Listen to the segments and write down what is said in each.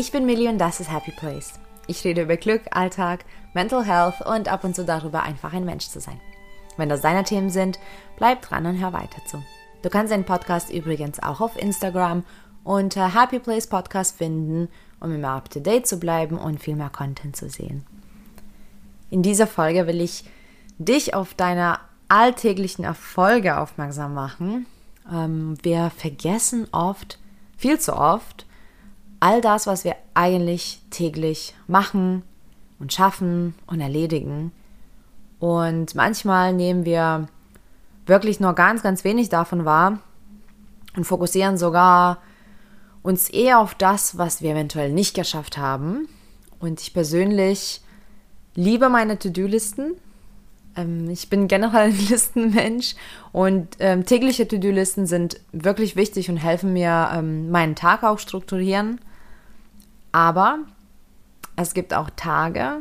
Ich bin Millie und das ist Happy Place. Ich rede über Glück, Alltag, Mental Health und ab und zu darüber, einfach ein Mensch zu sein. Wenn das deine Themen sind, bleib dran und hör weiter zu. Du kannst den Podcast übrigens auch auf Instagram unter Happy Place Podcast finden, um immer up to date zu bleiben und viel mehr Content zu sehen. In dieser Folge will ich dich auf deine alltäglichen Erfolge aufmerksam machen. Ähm, wir vergessen oft, viel zu oft, all das, was wir eigentlich täglich machen und schaffen und erledigen. Und manchmal nehmen wir wirklich nur ganz, ganz wenig davon wahr und fokussieren sogar uns eher auf das, was wir eventuell nicht geschafft haben. Und ich persönlich liebe meine To-Do-Listen. Ähm, ich bin generell ein Listenmensch und ähm, tägliche To-Do-Listen sind wirklich wichtig und helfen mir, ähm, meinen Tag auch strukturieren. Aber es gibt auch Tage,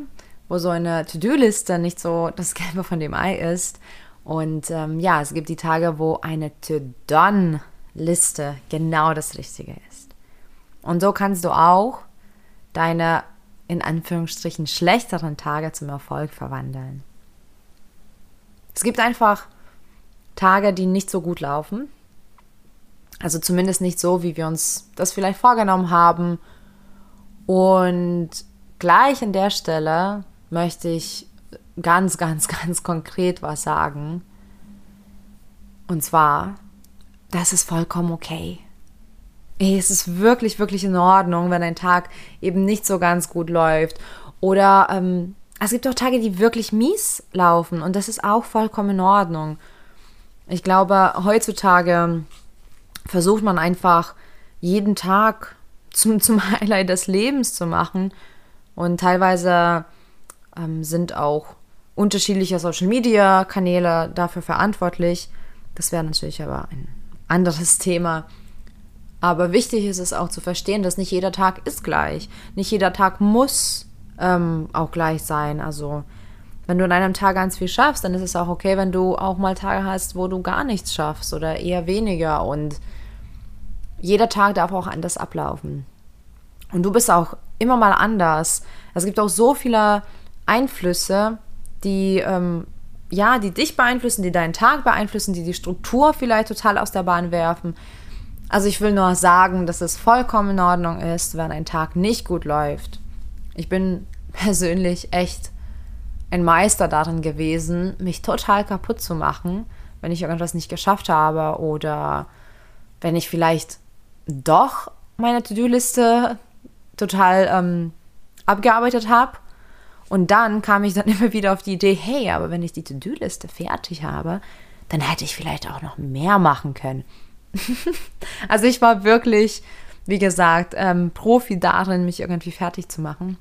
wo so eine To-Do-Liste nicht so das Gelbe von dem Ei ist. Und ähm, ja, es gibt die Tage, wo eine To-Done-Liste genau das Richtige ist. Und so kannst du auch deine in Anführungsstrichen schlechteren Tage zum Erfolg verwandeln. Es gibt einfach Tage, die nicht so gut laufen. Also zumindest nicht so, wie wir uns das vielleicht vorgenommen haben und gleich an der Stelle möchte ich ganz, ganz, ganz konkret was sagen. Und zwar, das ist vollkommen okay. Es ist wirklich, wirklich in Ordnung, wenn ein Tag eben nicht so ganz gut läuft. Oder ähm, es gibt auch Tage, die wirklich mies laufen und das ist auch vollkommen in Ordnung. Ich glaube, heutzutage versucht man einfach jeden Tag zum, zum Highlight des Lebens zu machen. Und teilweise ähm, sind auch unterschiedliche Social-Media-Kanäle dafür verantwortlich. Das wäre natürlich aber ein anderes Thema. Aber wichtig ist es auch zu verstehen, dass nicht jeder Tag ist gleich. Nicht jeder Tag muss ähm, auch gleich sein. Also wenn du an einem Tag ganz viel schaffst, dann ist es auch okay, wenn du auch mal Tage hast, wo du gar nichts schaffst oder eher weniger. Und jeder Tag darf auch anders ablaufen. Und du bist auch immer mal anders. Es gibt auch so viele Einflüsse, die ähm, ja, die dich beeinflussen, die deinen Tag beeinflussen, die die Struktur vielleicht total aus der Bahn werfen. Also ich will nur sagen, dass es vollkommen in Ordnung ist, wenn ein Tag nicht gut läuft. Ich bin persönlich echt ein Meister darin gewesen, mich total kaputt zu machen, wenn ich irgendwas nicht geschafft habe oder wenn ich vielleicht doch meine To-Do-Liste total ähm, abgearbeitet habe. Und dann kam ich dann immer wieder auf die Idee, hey, aber wenn ich die To-Do-Liste fertig habe, dann hätte ich vielleicht auch noch mehr machen können. also ich war wirklich, wie gesagt, ähm, Profi darin, mich irgendwie fertig zu machen.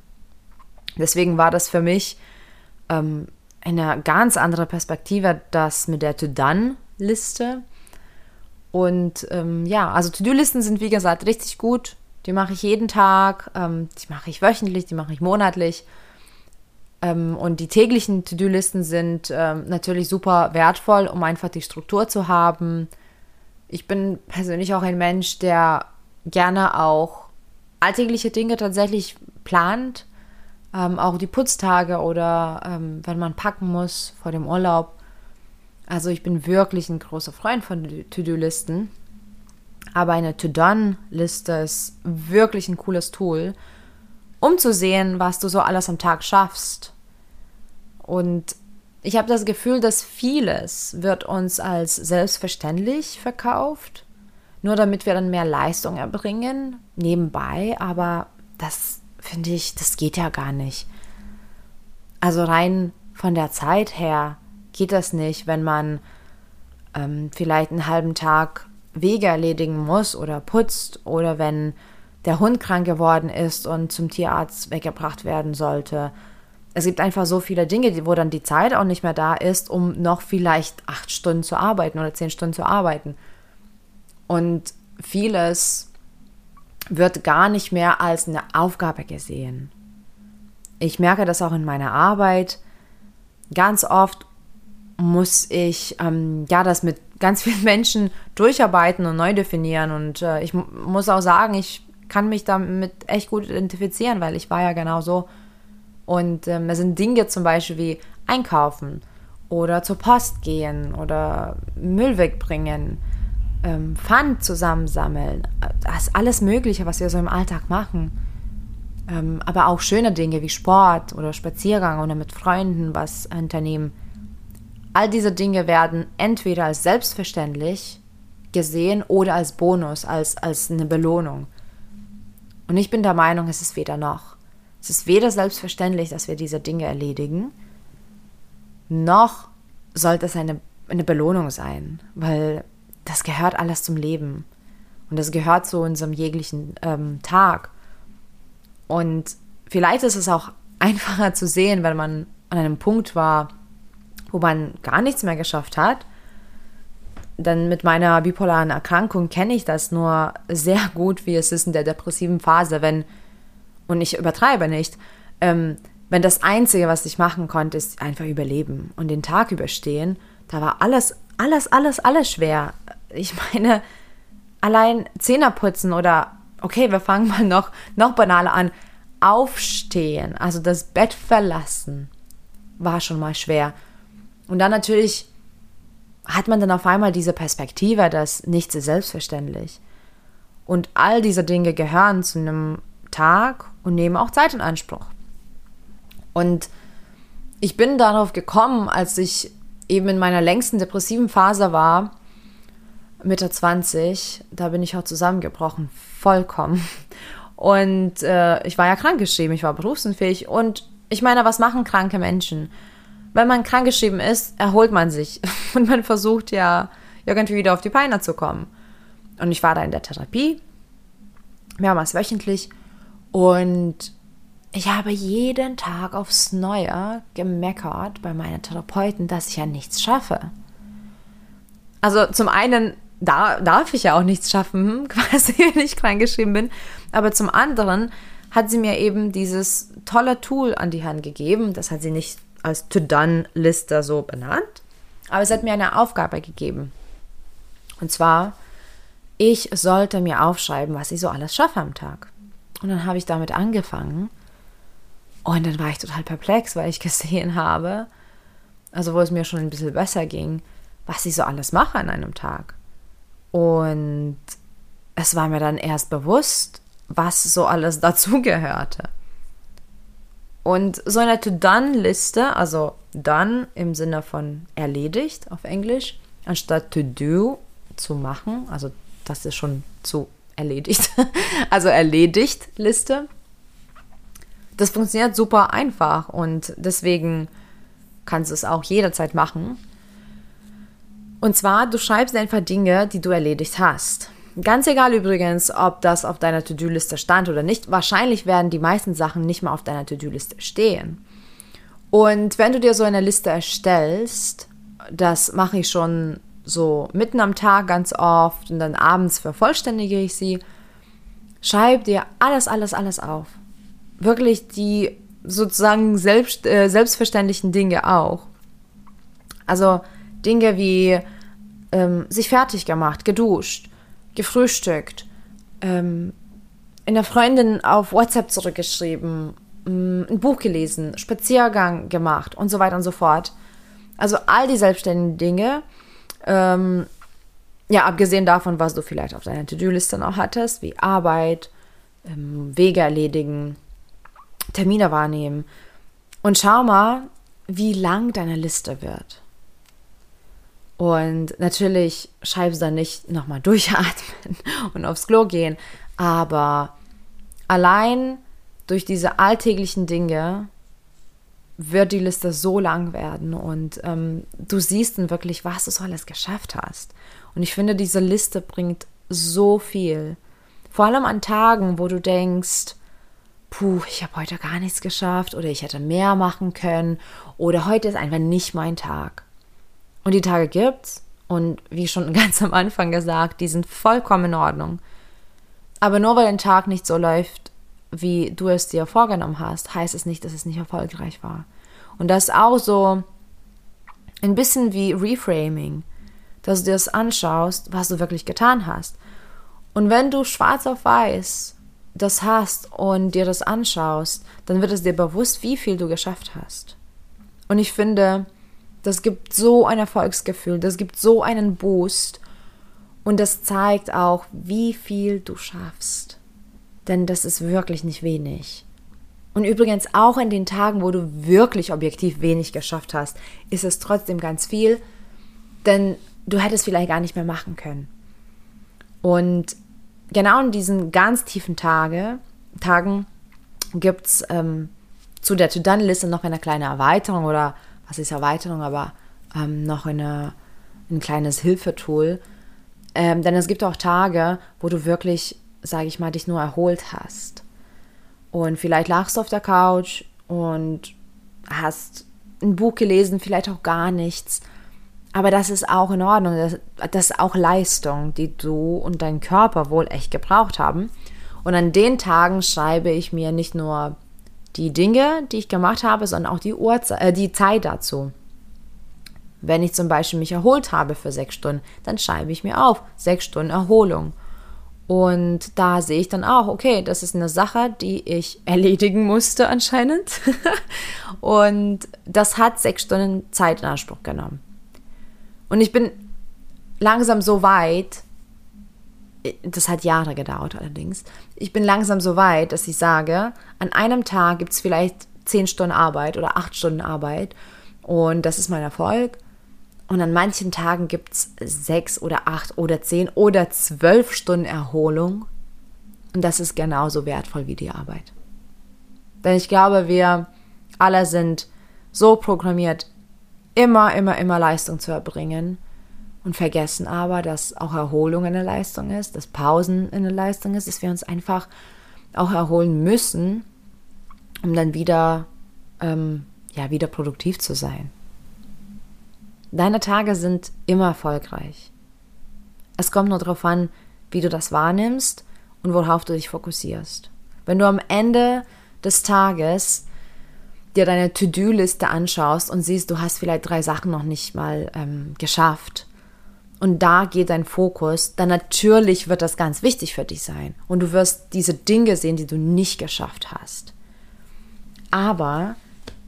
Deswegen war das für mich ähm, eine ganz andere Perspektive, das mit der To-Done-Liste. Und ähm, ja, also To-Do-Listen sind wie gesagt richtig gut. Die mache ich jeden Tag, ähm, die mache ich wöchentlich, die mache ich monatlich. Ähm, und die täglichen To-Do-Listen sind ähm, natürlich super wertvoll, um einfach die Struktur zu haben. Ich bin persönlich auch ein Mensch, der gerne auch alltägliche Dinge tatsächlich plant. Ähm, auch die Putztage oder ähm, wenn man packen muss vor dem Urlaub also ich bin wirklich ein großer Freund von To-Do-Listen. Aber eine To-Done-Liste ist wirklich ein cooles Tool, um zu sehen, was du so alles am Tag schaffst. Und ich habe das Gefühl, dass vieles wird uns als selbstverständlich verkauft, nur damit wir dann mehr Leistung erbringen, nebenbei. Aber das finde ich, das geht ja gar nicht. Also rein von der Zeit her geht das nicht, wenn man ähm, vielleicht einen halben Tag Wege erledigen muss oder putzt oder wenn der Hund krank geworden ist und zum Tierarzt weggebracht werden sollte. Es gibt einfach so viele Dinge, wo dann die Zeit auch nicht mehr da ist, um noch vielleicht acht Stunden zu arbeiten oder zehn Stunden zu arbeiten. Und vieles wird gar nicht mehr als eine Aufgabe gesehen. Ich merke das auch in meiner Arbeit. Ganz oft muss ich ähm, ja das mit ganz vielen Menschen durcharbeiten und neu definieren. Und äh, ich muss auch sagen, ich kann mich damit echt gut identifizieren, weil ich war ja genau so. Und ähm, es sind Dinge zum Beispiel wie einkaufen oder zur Post gehen oder Müll wegbringen, ähm, Pfand zusammensammeln. Das ist alles Mögliche, was wir so im Alltag machen. Ähm, aber auch schöne Dinge wie Sport oder Spaziergang oder mit Freunden was unternehmen. All diese Dinge werden entweder als selbstverständlich gesehen oder als Bonus, als, als eine Belohnung. Und ich bin der Meinung, es ist weder noch. Es ist weder selbstverständlich, dass wir diese Dinge erledigen, noch sollte es eine, eine Belohnung sein, weil das gehört alles zum Leben. Und das gehört zu unserem jeglichen ähm, Tag. Und vielleicht ist es auch einfacher zu sehen, wenn man an einem Punkt war, wo man gar nichts mehr geschafft hat. Denn mit meiner bipolaren Erkrankung kenne ich das nur sehr gut, wie es ist in der depressiven Phase, wenn, und ich übertreibe nicht, ähm, wenn das Einzige, was ich machen konnte, ist einfach überleben und den Tag überstehen, da war alles, alles, alles, alles schwer. Ich meine, allein Zähne putzen oder, okay, wir fangen mal noch, noch banaler an, aufstehen, also das Bett verlassen, war schon mal schwer. Und dann natürlich hat man dann auf einmal diese Perspektive, dass nichts ist selbstverständlich. Und all diese Dinge gehören zu einem Tag und nehmen auch Zeit in Anspruch. Und ich bin darauf gekommen, als ich eben in meiner längsten depressiven Phase war, Mitte 20, da bin ich auch zusammengebrochen, vollkommen. Und äh, ich war ja krankgeschrieben, ich war berufsunfähig. Und ich meine, was machen kranke Menschen? Wenn man krankgeschrieben ist, erholt man sich. Und man versucht ja irgendwie wieder auf die Beine zu kommen. Und ich war da in der Therapie, mehrmals wöchentlich. Und ich habe jeden Tag aufs Neue gemeckert bei meinen Therapeuten, dass ich ja nichts schaffe. Also zum einen da, darf ich ja auch nichts schaffen, quasi, wenn ich krankgeschrieben bin. Aber zum anderen hat sie mir eben dieses tolle Tool an die Hand gegeben. Das hat sie nicht als To-Done-Liste so benannt. Aber es hat mir eine Aufgabe gegeben. Und zwar, ich sollte mir aufschreiben, was ich so alles schaffe am Tag. Und dann habe ich damit angefangen und dann war ich total perplex, weil ich gesehen habe, also wo es mir schon ein bisschen besser ging, was ich so alles mache an einem Tag. Und es war mir dann erst bewusst, was so alles dazugehörte. Und so eine To-Done-Liste, also done im Sinne von erledigt auf Englisch, anstatt to do zu machen, also das ist schon zu erledigt, also erledigt Liste, das funktioniert super einfach und deswegen kannst du es auch jederzeit machen. Und zwar, du schreibst einfach Dinge, die du erledigt hast. Ganz egal übrigens, ob das auf deiner To-Do-Liste stand oder nicht. Wahrscheinlich werden die meisten Sachen nicht mal auf deiner To-Do-Liste stehen. Und wenn du dir so eine Liste erstellst, das mache ich schon so mitten am Tag ganz oft und dann abends vervollständige ich sie, schreib dir alles, alles, alles auf wirklich die sozusagen selbst, äh, selbstverständlichen Dinge auch. Also Dinge wie ähm, sich fertig gemacht, geduscht, gefrühstückt, ähm, in der Freundin auf WhatsApp zurückgeschrieben, ähm, ein Buch gelesen, Spaziergang gemacht und so weiter und so fort. Also all die selbstständigen Dinge, ähm, ja, abgesehen davon, was du vielleicht auf deiner To-Do-Liste noch hattest, wie Arbeit, ähm, Wege erledigen, Termine wahrnehmen. Und schau mal, wie lang deine Liste wird. Und natürlich schreibst du dann nicht nochmal durchatmen und aufs Klo gehen, aber allein durch diese alltäglichen Dinge wird die Liste so lang werden und ähm, du siehst dann wirklich, was du so alles geschafft hast. Und ich finde, diese Liste bringt so viel. Vor allem an Tagen, wo du denkst, puh, ich habe heute gar nichts geschafft oder ich hätte mehr machen können oder heute ist einfach nicht mein Tag. Und die Tage gibt's und wie schon ganz am Anfang gesagt, die sind vollkommen in Ordnung. Aber nur weil ein Tag nicht so läuft, wie du es dir vorgenommen hast, heißt es nicht, dass es nicht erfolgreich war. Und das ist auch so ein bisschen wie Reframing, dass du dir das anschaust, was du wirklich getan hast. Und wenn du schwarz auf weiß das hast und dir das anschaust, dann wird es dir bewusst, wie viel du geschafft hast. Und ich finde, das gibt so ein Erfolgsgefühl, das gibt so einen Boost und das zeigt auch, wie viel du schaffst. Denn das ist wirklich nicht wenig. Und übrigens auch in den Tagen, wo du wirklich objektiv wenig geschafft hast, ist es trotzdem ganz viel, denn du hättest vielleicht gar nicht mehr machen können. Und genau in diesen ganz tiefen Tage, Tagen gibt es ähm, zu der To-Done-Liste noch eine kleine Erweiterung oder was ist Erweiterung, aber ähm, noch eine, ein kleines Hilfetool. Ähm, denn es gibt auch Tage, wo du wirklich, sage ich mal, dich nur erholt hast. Und vielleicht lagst du auf der Couch und hast ein Buch gelesen, vielleicht auch gar nichts. Aber das ist auch in Ordnung. Das, das ist auch Leistung, die du und dein Körper wohl echt gebraucht haben. Und an den Tagen schreibe ich mir nicht nur die Dinge, die ich gemacht habe, sondern auch die, Uhrzeit, äh, die Zeit dazu. Wenn ich zum Beispiel mich erholt habe für sechs Stunden, dann schreibe ich mir auf, sechs Stunden Erholung. Und da sehe ich dann auch, okay, das ist eine Sache, die ich erledigen musste anscheinend. und das hat sechs Stunden Zeit in Anspruch genommen. Und ich bin langsam so weit, das hat Jahre gedauert allerdings, ich bin langsam so weit, dass ich sage, an einem Tag gibt es vielleicht zehn Stunden Arbeit oder acht Stunden Arbeit und das ist mein Erfolg. Und an manchen Tagen gibt es sechs oder acht oder zehn oder zwölf Stunden Erholung. Und das ist genauso wertvoll wie die Arbeit. Denn ich glaube, wir alle sind so programmiert, immer, immer, immer Leistung zu erbringen und vergessen aber, dass auch Erholung eine Leistung ist, dass Pausen eine Leistung ist, dass wir uns einfach auch erholen müssen, um dann wieder, ähm, ja, wieder produktiv zu sein. Deine Tage sind immer erfolgreich. Es kommt nur darauf an, wie du das wahrnimmst und worauf du dich fokussierst. Wenn du am Ende des Tages dir deine To-Do-Liste anschaust und siehst, du hast vielleicht drei Sachen noch nicht mal ähm, geschafft und da geht dein Fokus, dann natürlich wird das ganz wichtig für dich sein und du wirst diese Dinge sehen, die du nicht geschafft hast. Aber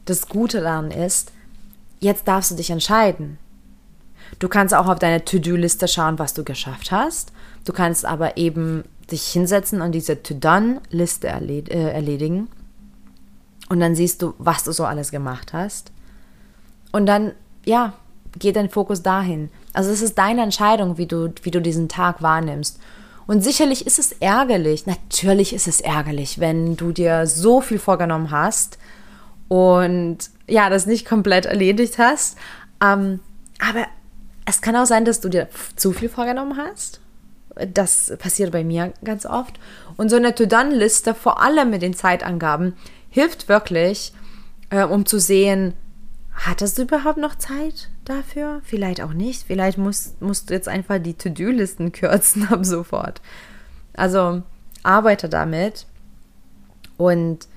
das Gute daran ist, jetzt darfst du dich entscheiden. Du kannst auch auf deine To-Do-Liste schauen, was du geschafft hast. Du kannst aber eben dich hinsetzen und diese To-Done-Liste äh, erledigen und dann siehst du, was du so alles gemacht hast. Und dann, ja, geht dein Fokus dahin. Also es ist deine Entscheidung, wie du, wie du diesen Tag wahrnimmst. Und sicherlich ist es ärgerlich, natürlich ist es ärgerlich, wenn du dir so viel vorgenommen hast und ja, das nicht komplett erledigt hast. Ähm, aber es kann auch sein, dass du dir zu viel vorgenommen hast. Das passiert bei mir ganz oft. Und so eine To-Done-Liste, vor allem mit den Zeitangaben, hilft wirklich, äh, um zu sehen, hattest du überhaupt noch Zeit dafür? Vielleicht auch nicht. Vielleicht musst, musst du jetzt einfach die To-Do-Listen kürzen ab sofort. Also arbeite damit und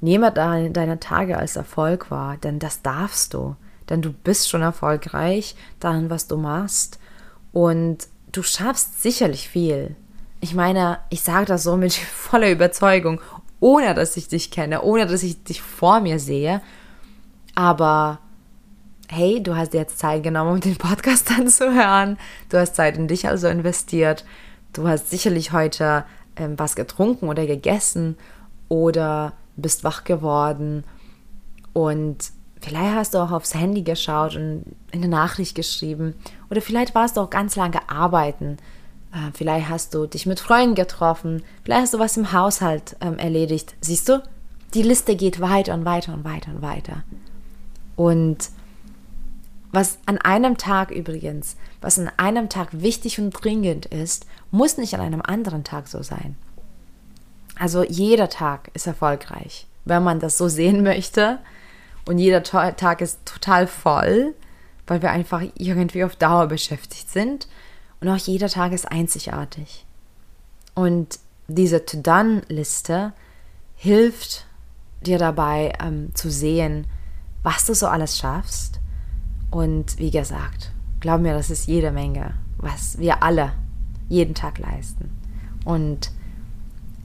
nehme deine, deine Tage als Erfolg wahr, denn das darfst du. Denn du bist schon erfolgreich daran, was du machst. Und du schaffst sicherlich viel. Ich meine, ich sage das so mit voller Überzeugung, ohne dass ich dich kenne, ohne dass ich dich vor mir sehe. Aber hey, du hast jetzt Zeit genommen, um den Podcast anzuhören. Du hast Zeit in dich also investiert. Du hast sicherlich heute ähm, was getrunken oder gegessen oder bist wach geworden. Und vielleicht hast du auch aufs Handy geschaut und eine Nachricht geschrieben. Oder vielleicht warst du auch ganz lange arbeiten äh, vielleicht hast du dich mit Freunden getroffen, vielleicht hast du was im Haushalt ähm, erledigt. Siehst du, die Liste geht weiter und weiter und weiter und weiter. Und was an einem Tag übrigens, was an einem Tag wichtig und dringend ist, muss nicht an einem anderen Tag so sein. Also jeder Tag ist erfolgreich, wenn man das so sehen möchte. Und jeder Tag ist total voll, weil wir einfach irgendwie auf Dauer beschäftigt sind. Und auch jeder Tag ist einzigartig. Und diese To-Done-Liste hilft dir dabei ähm, zu sehen, was du so alles schaffst. Und wie gesagt, glaub mir, das ist jede Menge, was wir alle jeden Tag leisten. Und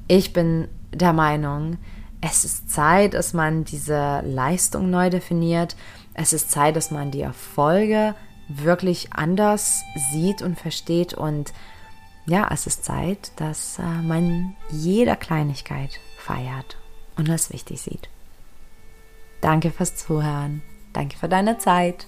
Ich bin der Meinung, es ist Zeit, dass man diese Leistung neu definiert. Es ist Zeit, dass man die Erfolge wirklich anders sieht und versteht. Und ja, es ist Zeit, dass äh, man jeder Kleinigkeit feiert und das wichtig sieht. Danke fürs Zuhören. Danke für deine Zeit